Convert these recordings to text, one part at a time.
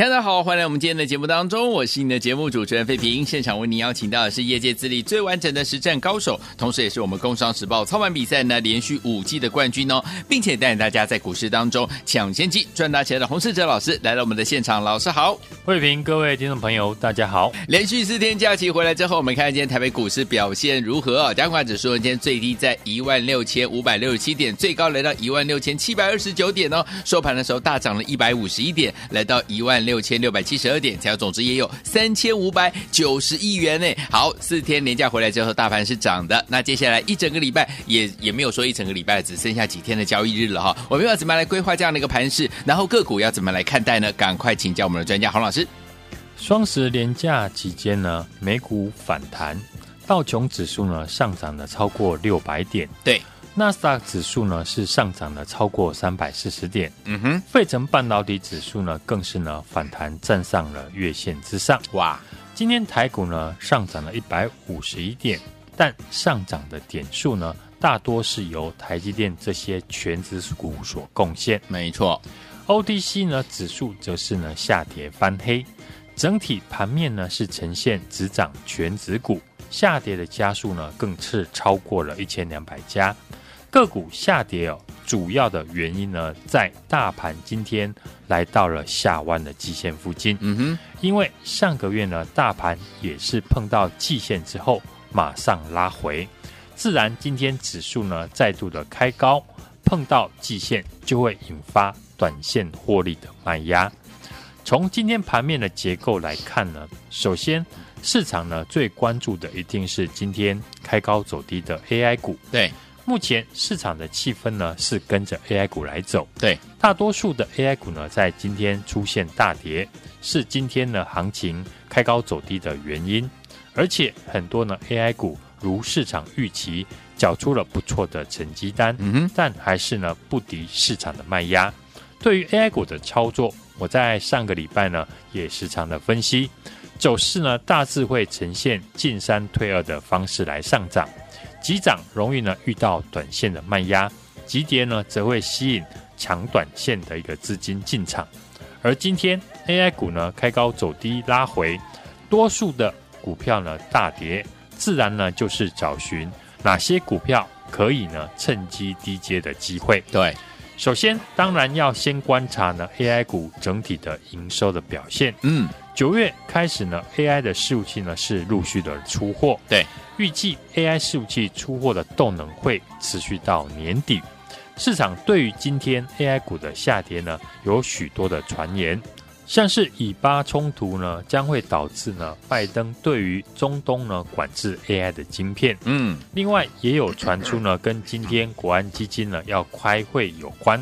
大家好，欢迎来我们今天的节目当中，我是你的节目主持人费平。现场为您邀请到的是业界资历最完整的实战高手，同时也是我们工商时报操盘比赛呢连续五季的冠军哦，并且带领大家在股市当中抢先机赚大钱的洪世哲老师来到我们的现场。老师好，费平，各位听众朋友，大家好。连续四天假期回来之后，我们看今天台北股市表现如何啊？加权指数今天最低在一万六千五百六十七点，最高来到一万六千七百二十九点哦，收盘的时候大涨了一百五十一点，来到一万六千六百七十。二点，才有总值也有三千五百九十亿元呢。好，四天连假回来之后，大盘是涨的。那接下来一整个礼拜也也没有说一整个礼拜，只剩下几天的交易日了哈。我们要怎么来规划这样的一个盘势？然后个股要怎么来看待呢？赶快请教我们的专家洪老师。双十连假期间呢，美股反弹，道琼指数呢上涨了超过六百点。对。纳斯达克指数呢是上涨了超过三百四十点，嗯哼，费城半导体指数呢更是呢反弹站上了月线之上，哇！今天台股呢上涨了一百五十一点，但上涨的点数呢大多是由台积电这些全指股所贡献，没错。，ODC 呢指数则是呢下跌翻黑，整体盘面呢是呈现只涨全指股，下跌的家数呢更是超过了一千两百家。个股下跌哦，主要的原因呢，在大盘今天来到了下弯的季线附近。嗯哼，因为上个月呢，大盘也是碰到季线之后马上拉回，自然今天指数呢再度的开高，碰到季线就会引发短线获利的卖压。从今天盘面的结构来看呢，首先市场呢最关注的一定是今天开高走低的 AI 股。对。目前市场的气氛呢是跟着 AI 股来走，对，大多数的 AI 股呢在今天出现大跌，是今天呢行情开高走低的原因，而且很多呢 AI 股如市场预期缴出了不错的成绩单，嗯哼，但还是呢不敌市场的卖压。对于 AI 股的操作，我在上个礼拜呢也时常的分析，走势呢大致会呈现进三退二的方式来上涨。急涨容易呢遇到短线的卖压，急跌呢则会吸引强短线的一个资金进场。而今天 AI 股呢开高走低拉回，多数的股票呢大跌，自然呢就是找寻哪些股票可以呢趁机低接的机会。对，首先当然要先观察呢 AI 股整体的营收的表现。嗯，九月开始呢 AI 的伺服器呢是陆续的出货。对。预计 AI 伺服器出货的动能会持续到年底。市场对于今天 AI 股的下跌呢，有许多的传言，像是以巴冲突呢将会导致呢拜登对于中东呢管制 AI 的晶片。嗯，另外也有传出呢跟今天国安基金呢要开会有关，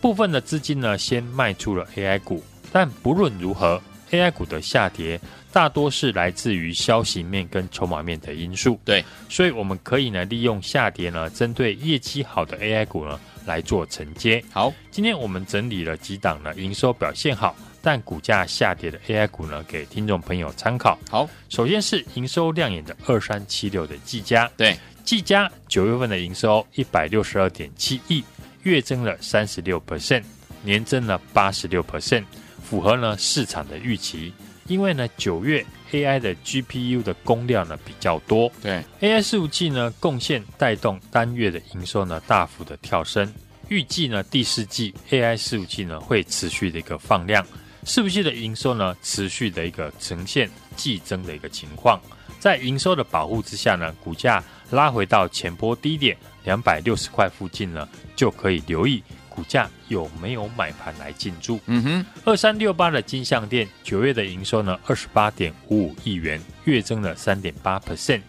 部分的资金呢先卖出了 AI 股，但不论如何，AI 股的下跌。大多是来自于消息面跟筹码面的因素，对，所以我们可以呢利用下跌呢，针对业绩好的 AI 股呢来做承接。好，今天我们整理了几档呢营收表现好但股价下跌的 AI 股呢，给听众朋友参考。好，首先是营收亮眼的二三七六的技嘉，对，技嘉九月份的营收一百六十二点七亿，月增了三十六 percent，年增了八十六 percent，符合呢市场的预期。因为呢，九月 AI 的 GPU 的供量呢比较多，对 AI 伺服器呢贡献带动单月的营收呢大幅的跳升。预计呢第四季 AI 伺服器呢会持续的一个放量，伺服器的营收呢持续的一个呈现季增的一个情况。在营收的保护之下呢，股价拉回到前波低点两百六十块附近呢，就可以留意。股价有没有买盘来进驻？嗯哼，二三六八的金项店九月的营收呢，二十八点五五亿元，月增了三点八 percent。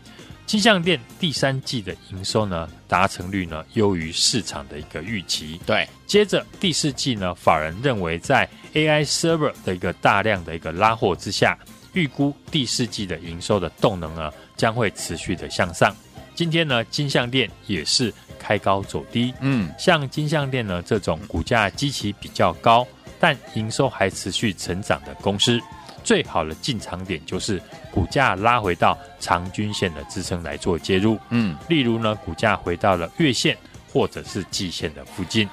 金项店第三季的营收呢，达成率呢优于市场的一个预期。对，接着第四季呢，法人认为在 AI server 的一个大量的一个拉货之下，预估第四季的营收的动能呢将会持续的向上。今天呢，金像电也是开高走低。嗯，像金像电呢这种股价基期比较高，但营收还持续成长的公司，最好的进场点就是股价拉回到长均线的支撑来做介入。嗯，例如呢，股价回到了月线或者是季线的附近。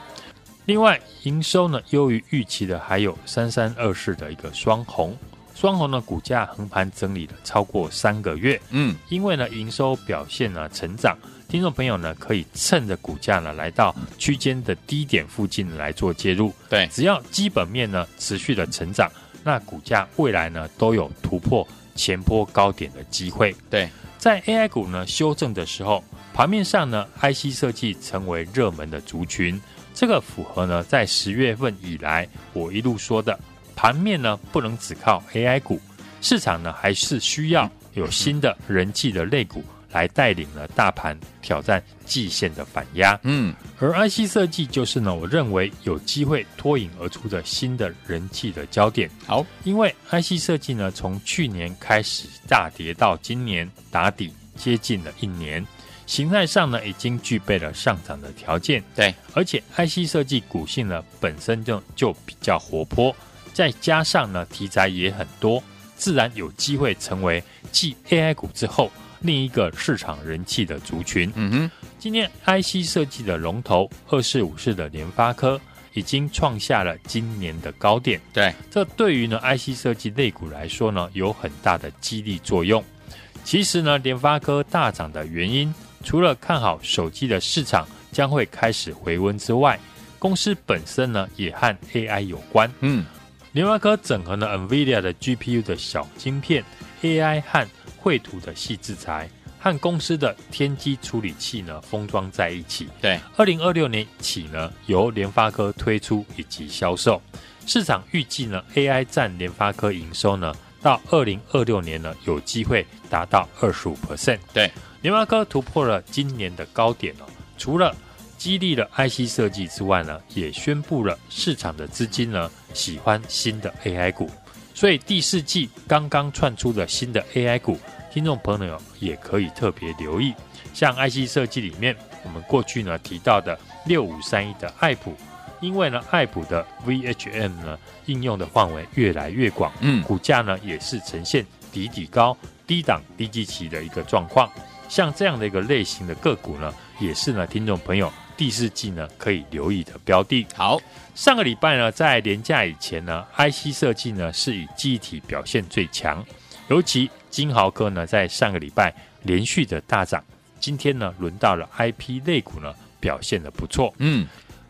另外，营收呢优于预期的还有三三二四的一个双红。双红呢股价横盘整理了超过三个月，嗯，因为呢营收表现呢成长，听众朋友呢可以趁着股价呢来到区间的低点附近来做介入。对，只要基本面呢持续的成长，那股价未来呢都有突破前波高点的机会。对，在 AI 股呢修正的时候，盘面上呢 IC 设计成为热门的族群，这个符合呢在十月份以来我一路说的。盘面呢不能只靠 AI 股，市场呢还是需要有新的人气的类股来带领呢大盘挑战季线的反压。嗯，而 IC 设计就是呢，我认为有机会脱颖而出的新的人气的焦点。好，因为 IC 设计呢从去年开始大跌到今年打底接近了一年，形态上呢已经具备了上涨的条件。对，而且 IC 设计股性呢本身就就比较活泼。再加上呢，题材也很多，自然有机会成为继 AI 股之后另一个市场人气的族群。嗯哼，今天 IC 设计的龙头二四五四的联发科已经创下了今年的高点。对，这对于呢 IC 设计类股来说呢，有很大的激励作用。其实呢，联发科大涨的原因，除了看好手机的市场将会开始回温之外，公司本身呢也和 AI 有关。嗯。联发科整合了 NVIDIA 的 GPU 的小晶片、AI 和绘图的细制材，和公司的天玑处理器呢封装在一起。对，二零二六年起呢，由联发科推出以及销售。市场预计呢，AI 占联发科营收呢，到二零二六年呢，有机会达到二十五 percent。对，联发科突破了今年的高点哦，除了激励了 IC 设计之外呢，也宣布了市场的资金呢喜欢新的 AI 股，所以第四季刚刚窜出的新的 AI 股，听众朋友也可以特别留意。像 IC 设计里面，我们过去呢提到的六五三一的爱普，因为呢爱普的 VHM 呢应用的范围越来越广，嗯，股价呢也是呈现底底高、低档低基期的一个状况。像这样的一个类型的个股呢，也是呢听众朋友。第四季呢，可以留意的标的。好，上个礼拜呢，在连假以前呢，IC 设计呢是以记忆体表现最强，尤其金豪科呢，在上个礼拜连续的大涨。今天呢，轮到了 IP 类股呢，表现的不错。嗯，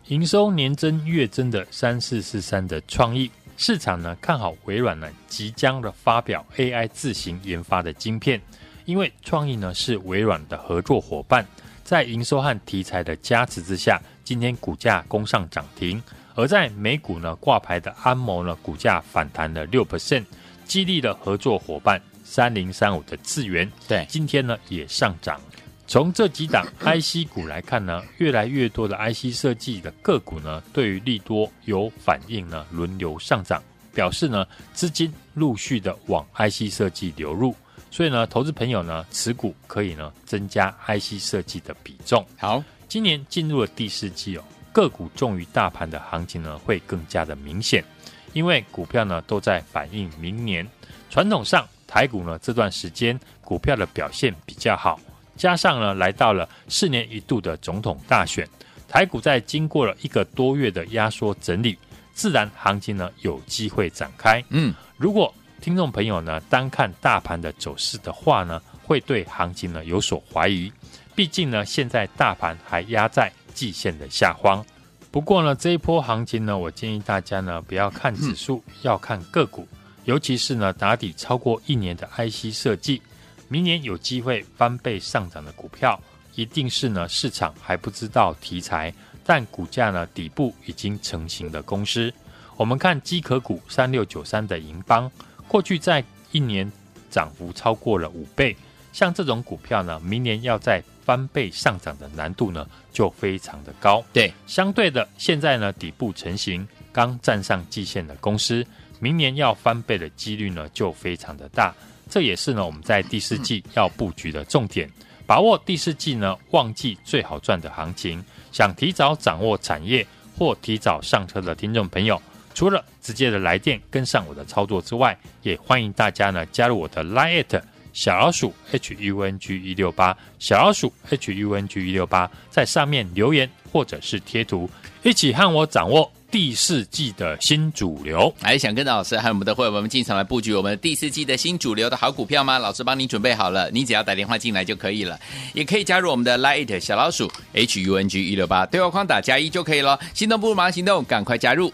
营收年增月增的三四四三的创意市场呢，看好微软呢即将的发表 AI 自行研发的晶片，因为创意呢是微软的合作伙伴。在营收和题材的加持之下，今天股价攻上涨停。而在美股呢挂牌的安谋呢，股价反弹了六 percent，激励了合作伙伴三零三五的智源，对，今天呢也上涨。从这几档 IC 股来看呢，越来越多的 IC 设计的个股呢，对于利多有反应呢，轮流上涨，表示呢资金陆续的往 IC 设计流入。所以呢，投资朋友呢，持股可以呢增加 IC 设计的比重。好，今年进入了第四季哦，个股重于大盘的行情呢会更加的明显，因为股票呢都在反映明年。传统上台股呢这段时间股票的表现比较好，加上呢来到了四年一度的总统大选，台股在经过了一个多月的压缩整理，自然行情呢有机会展开。嗯，如果听众朋友呢，单看大盘的走势的话呢，会对行情呢有所怀疑。毕竟呢，现在大盘还压在季线的下方。不过呢，这一波行情呢，我建议大家呢不要看指数，要看个股，尤其是呢打底超过一年的 IC 设计，明年有机会翻倍上涨的股票，一定是呢市场还不知道题材，但股价呢底部已经成型的公司。我们看机壳股三六九三的银邦。过去在一年涨幅超过了五倍，像这种股票呢，明年要再翻倍上涨的难度呢，就非常的高。对，相对的，现在呢底部成型，刚站上季线的公司，明年要翻倍的几率呢，就非常的大。这也是呢我们在第四季要布局的重点，把握第四季呢旺季最好赚的行情。想提早掌握产业或提早上车的听众朋友。除了直接的来电跟上我的操作之外，也欢迎大家呢加入我的 Line@ 小老鼠 H U N G 一六八，小老鼠 H U N G 一六八，在上面留言或者是贴图，一起和我掌握第四季的新主流。还想跟着老师和我们的会员们进场来布局我们第四季的新主流的好股票吗？老师帮你准备好了，你只要打电话进来就可以了，也可以加入我们的 Lite 小老鼠 H U N G 一六八，对话框打加一就可以了。心动不如马上行动，赶快加入。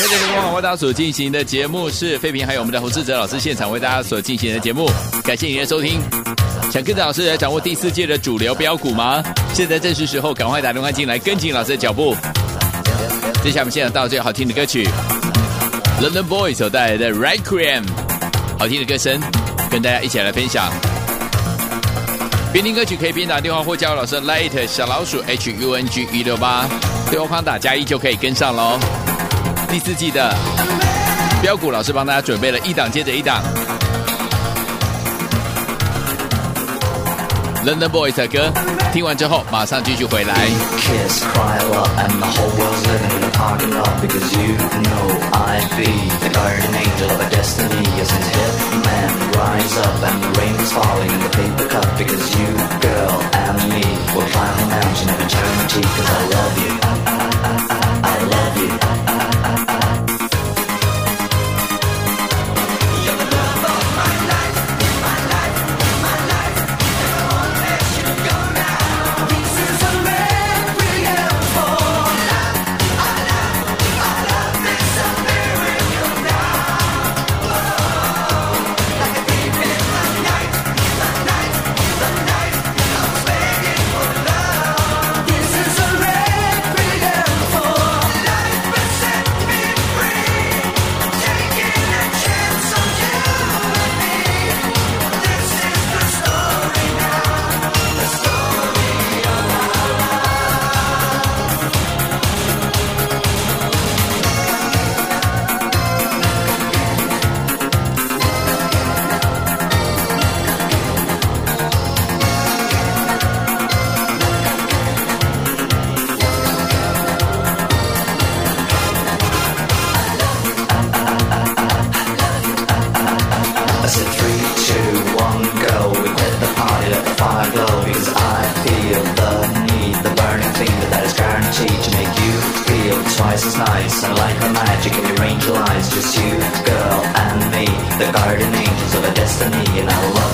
在这个光为大家所进行的节目是费平，还有我们的洪志哲老师现场为大家所进行的节目，感谢您的收听。想跟着老师来掌握第四届的主流标股吗？现在正是时候，赶快打电话进来，跟紧老师的脚步。接下来我们现场到最好听的歌曲，London Boy 所带来的《Requiem》，好听的歌声，跟大家一起来分享。边听歌曲可以边打电话或加入老师 Light 小老鼠 H U N G 一六八，对话框打加一就可以跟上喽。第四季的标古老师帮大家准备了一档接着一档，London Boys 的歌，听完之后马上继续回来。I, I, I love you. lights like a magic in your angel eyes. Just you, girl, and me The guardian angels of a destiny. And I love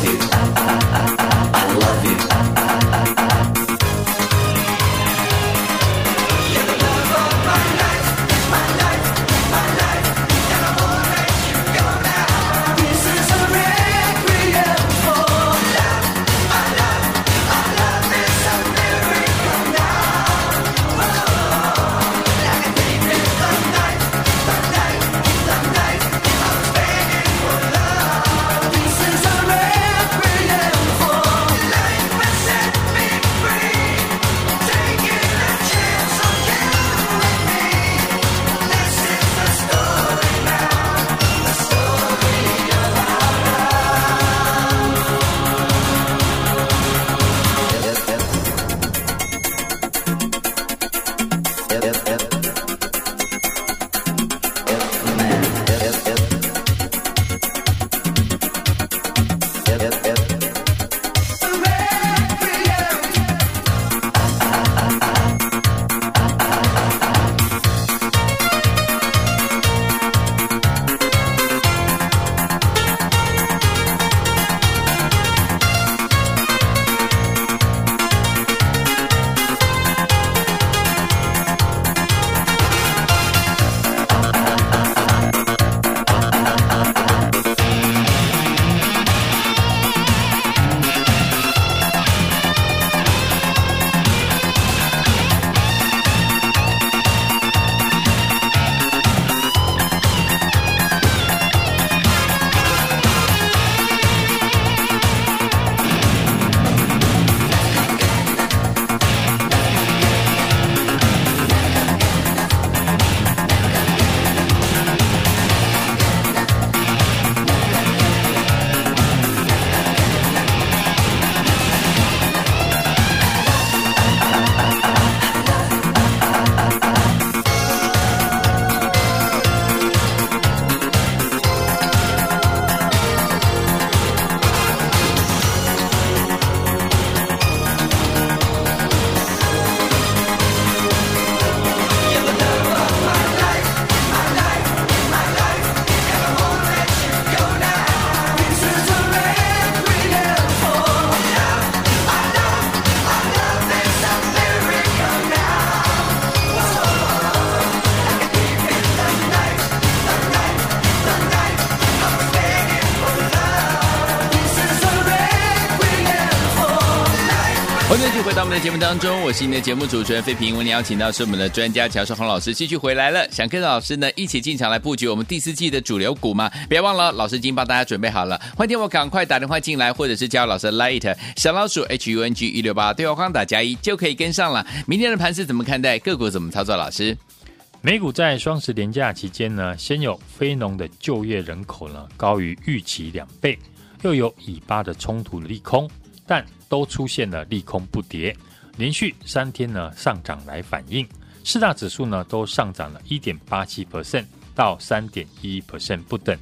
到我们的节目当中，我是您的节目主持人费平。为您邀请到是我们的专家乔世宏老师继续回来了。想跟着老师呢一起进场来布局我们第四季的主流股吗？别忘了，老师已经帮大家准备好了。欢迎我赶快打电话进来，或者是加老师的 Light 小老鼠 H U N G 一六八对话框打加一就可以跟上了。明天的盘是怎么看待？个股怎么操作？老师，美股在双十连假期间呢，先有非农的就业人口呢高于预期两倍，又有以巴的冲突利空，但都出现了利空不跌，连续三天呢上涨来反映，四大指数呢都上涨了一点八七 percent 到三点一 percent 不等。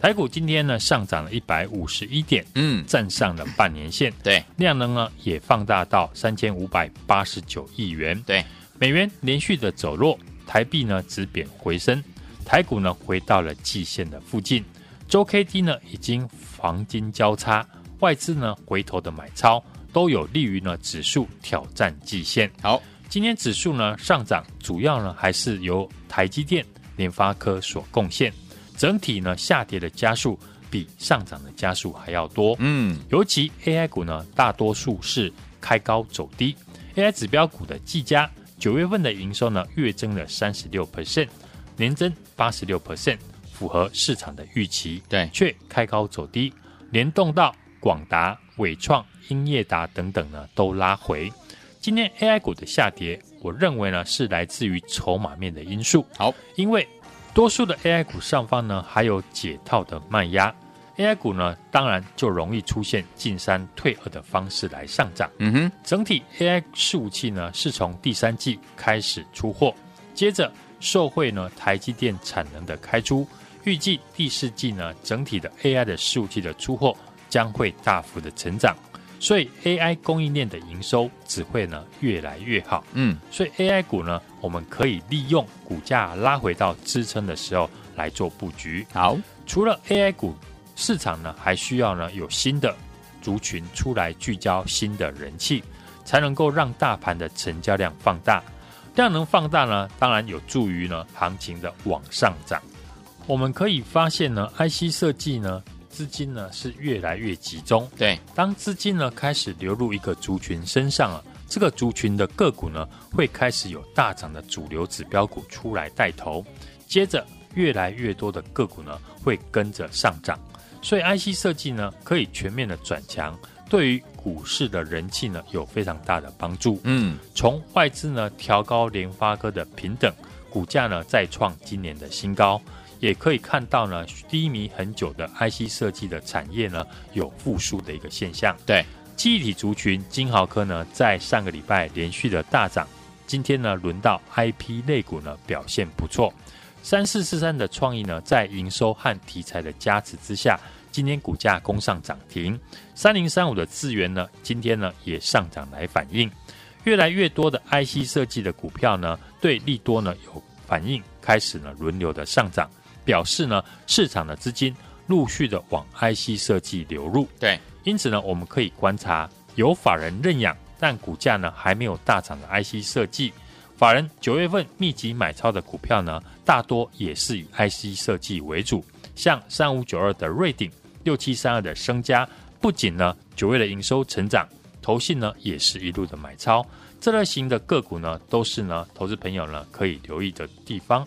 台股今天呢上涨了一百五十一点，嗯，站上了半年线，对，量能呢也放大到三千五百八十九亿元，对，美元连续的走弱，台币呢止贬回升，台股呢回到了季线的附近，周 K D 呢已经黄金交叉。外资呢回头的买超都有利于呢指数挑战季线。好，今天指数呢上涨，主要呢还是由台积电、联发科所贡献。整体呢下跌的加速比上涨的加速还要多。嗯，尤其 AI 股呢大多数是开高走低。AI 指标股的技嘉九月份的营收呢月增了三十六 percent，年增八十六 percent，符合市场的预期。对，却开高走低，联动到。广达、伟创、英业达等等呢，都拉回。今天 AI 股的下跌，我认为呢是来自于筹码面的因素。好，因为多数的 AI 股上方呢还有解套的卖压，AI 股呢当然就容易出现进三退二的方式来上涨。嗯哼，整体 AI 伺服器呢是从第三季开始出货，接着受惠呢台积电产能的开出，预计第四季呢整体的 AI 的伺服器的出货。将会大幅的成长，所以 AI 供应链的营收只会呢越来越好。嗯，所以 AI 股呢，我们可以利用股价拉回到支撑的时候来做布局。好，除了 AI 股，市场呢还需要呢有新的族群出来聚焦新的人气，才能够让大盘的成交量放大。量能放大呢，当然有助于呢行情的往上涨。我们可以发现呢，IC 设计呢。资金呢是越来越集中，对。当资金呢开始流入一个族群身上啊，这个族群的个股呢会开始有大涨的主流指标股出来带头，接着越来越多的个股呢会跟着上涨，所以 IC 设计呢可以全面的转强，对于股市的人气呢有非常大的帮助。嗯，从外资呢调高联发科的平等，股价呢再创今年的新高。也可以看到呢，低迷很久的 IC 设计的产业呢，有复苏的一个现象。对，记忆体族群金豪科呢，在上个礼拜连续的大涨，今天呢，轮到 IP 类股呢表现不错。三四四三的创意呢，在营收和题材的加持之下，今天股价攻上涨停。三零三五的智源呢，今天呢也上涨来反映。越来越多的 IC 设计的股票呢，对利多呢有反应，开始呢轮流的上涨。表示呢，市场的资金陆续的往 IC 设计流入，对，因此呢，我们可以观察有法人认养，但股价呢还没有大涨的 IC 设计，法人九月份密集买超的股票呢，大多也是以 IC 设计为主，像三五九二的瑞鼎，六七三二的升家，不仅呢九月的营收成长，投信呢也是一路的买超，这类型的个股呢，都是呢投资朋友呢可以留意的地方。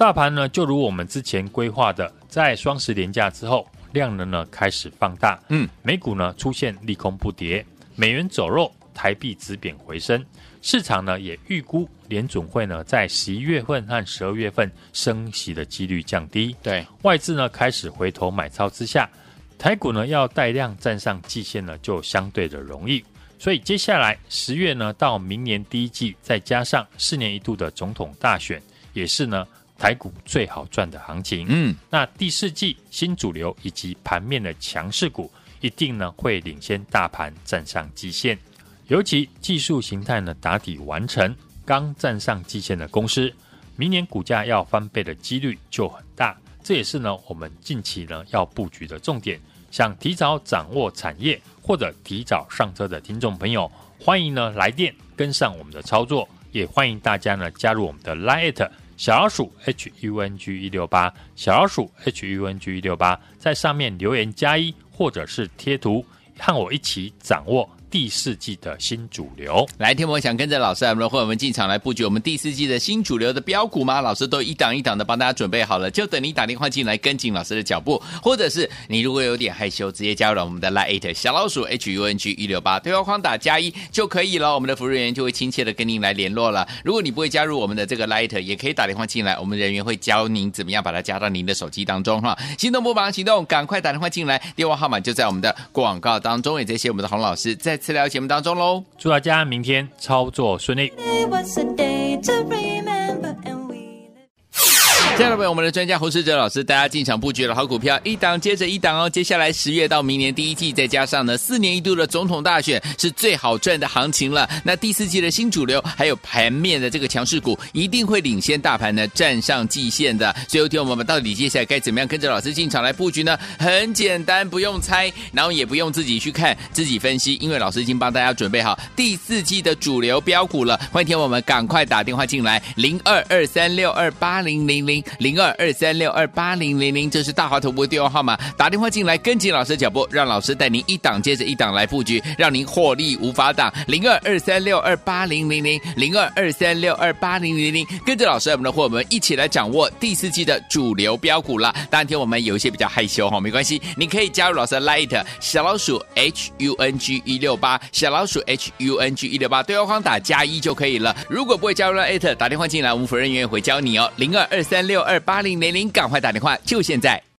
大盘呢，就如我们之前规划的，在双十连假之后，量能呢开始放大。嗯，美股呢出现利空不跌，美元走弱，台币止贬回升。市场呢也预估联准会呢在十一月份和十二月份升息的几率降低。对，外资呢开始回头买超之下，台股呢要带量站上季线呢就相对的容易。所以接下来十月呢到明年第一季，再加上四年一度的总统大选，也是呢。台股最好赚的行情，嗯，那第四季新主流以及盘面的强势股，一定呢会领先大盘站上季线。尤其技术形态呢打底完成，刚站上季线的公司，明年股价要翻倍的几率就很大。这也是呢我们近期呢要布局的重点。想提早掌握产业或者提早上车的听众朋友，欢迎呢来电跟上我们的操作，也欢迎大家呢加入我们的 Line 小老鼠 H U N G 一六八，小老鼠 H U N G 一六八，在上面留言加一，或者是贴图，和我一起掌握。第四季的新主流。来，天魔想跟着老师，我们的会员们进场来布局我们第四季的新主流的标股吗？老师都一档一档的帮大家准备好了，就等你打电话进来跟紧老师的脚步，或者是你如果有点害羞，直接加入了我们的 Line 小老鼠 H U N G 一六八对话框打加一就可以了，我们的服务人员就会亲切的跟您来联络了。如果你不会加入我们的这个 Line，也可以打电话进来，我们人员会教您怎么样把它加到您的手机当中哈。心动不忙行动，赶快打电话进来，电话号码就在我们的广告当中，也谢谢我们的洪老师在次聊节目当中喽。祝大家明天操作顺利。亲爱的朋友，我们的专家侯世哲老师，大家进场布局的好股票，一档接着一档哦。接下来十月到明年第一季，再加上呢四年一度的总统大选，是最好赚的行情了。那第四季的新主流，还有盘面的这个强势股，一定会领先大盘呢站上季线的。最后，听我们到底接下来该怎么样跟着老师进场来布局呢？很简单，不用猜，然后也不用自己去看，自己分析，因为老师已经帮大家准备好第四季的主流标股了。欢迎听我们赶快打电话进来，零二二三六二八零零零。零二二三六二八零零零，这是大华投顾电话号码，打电话进来跟紧老师的脚步，让老师带您一档接着一档来布局，让您获利无法挡。零二二三六二八零零零，零二二三六二八零零零，跟着老师我们的伙伴们一起来掌握第四季的主流标股了。当天我们有一些比较害羞哈，没关系，你可以加入老师的 Light 小老鼠 H U N G 一六八，小老鼠 H U N G 一六八，对话框打加一就可以了。如果不会加入 Light，打电话进来，我们服务人员会教你哦。零二二三六。二八零零零，赶快打电话，就现在。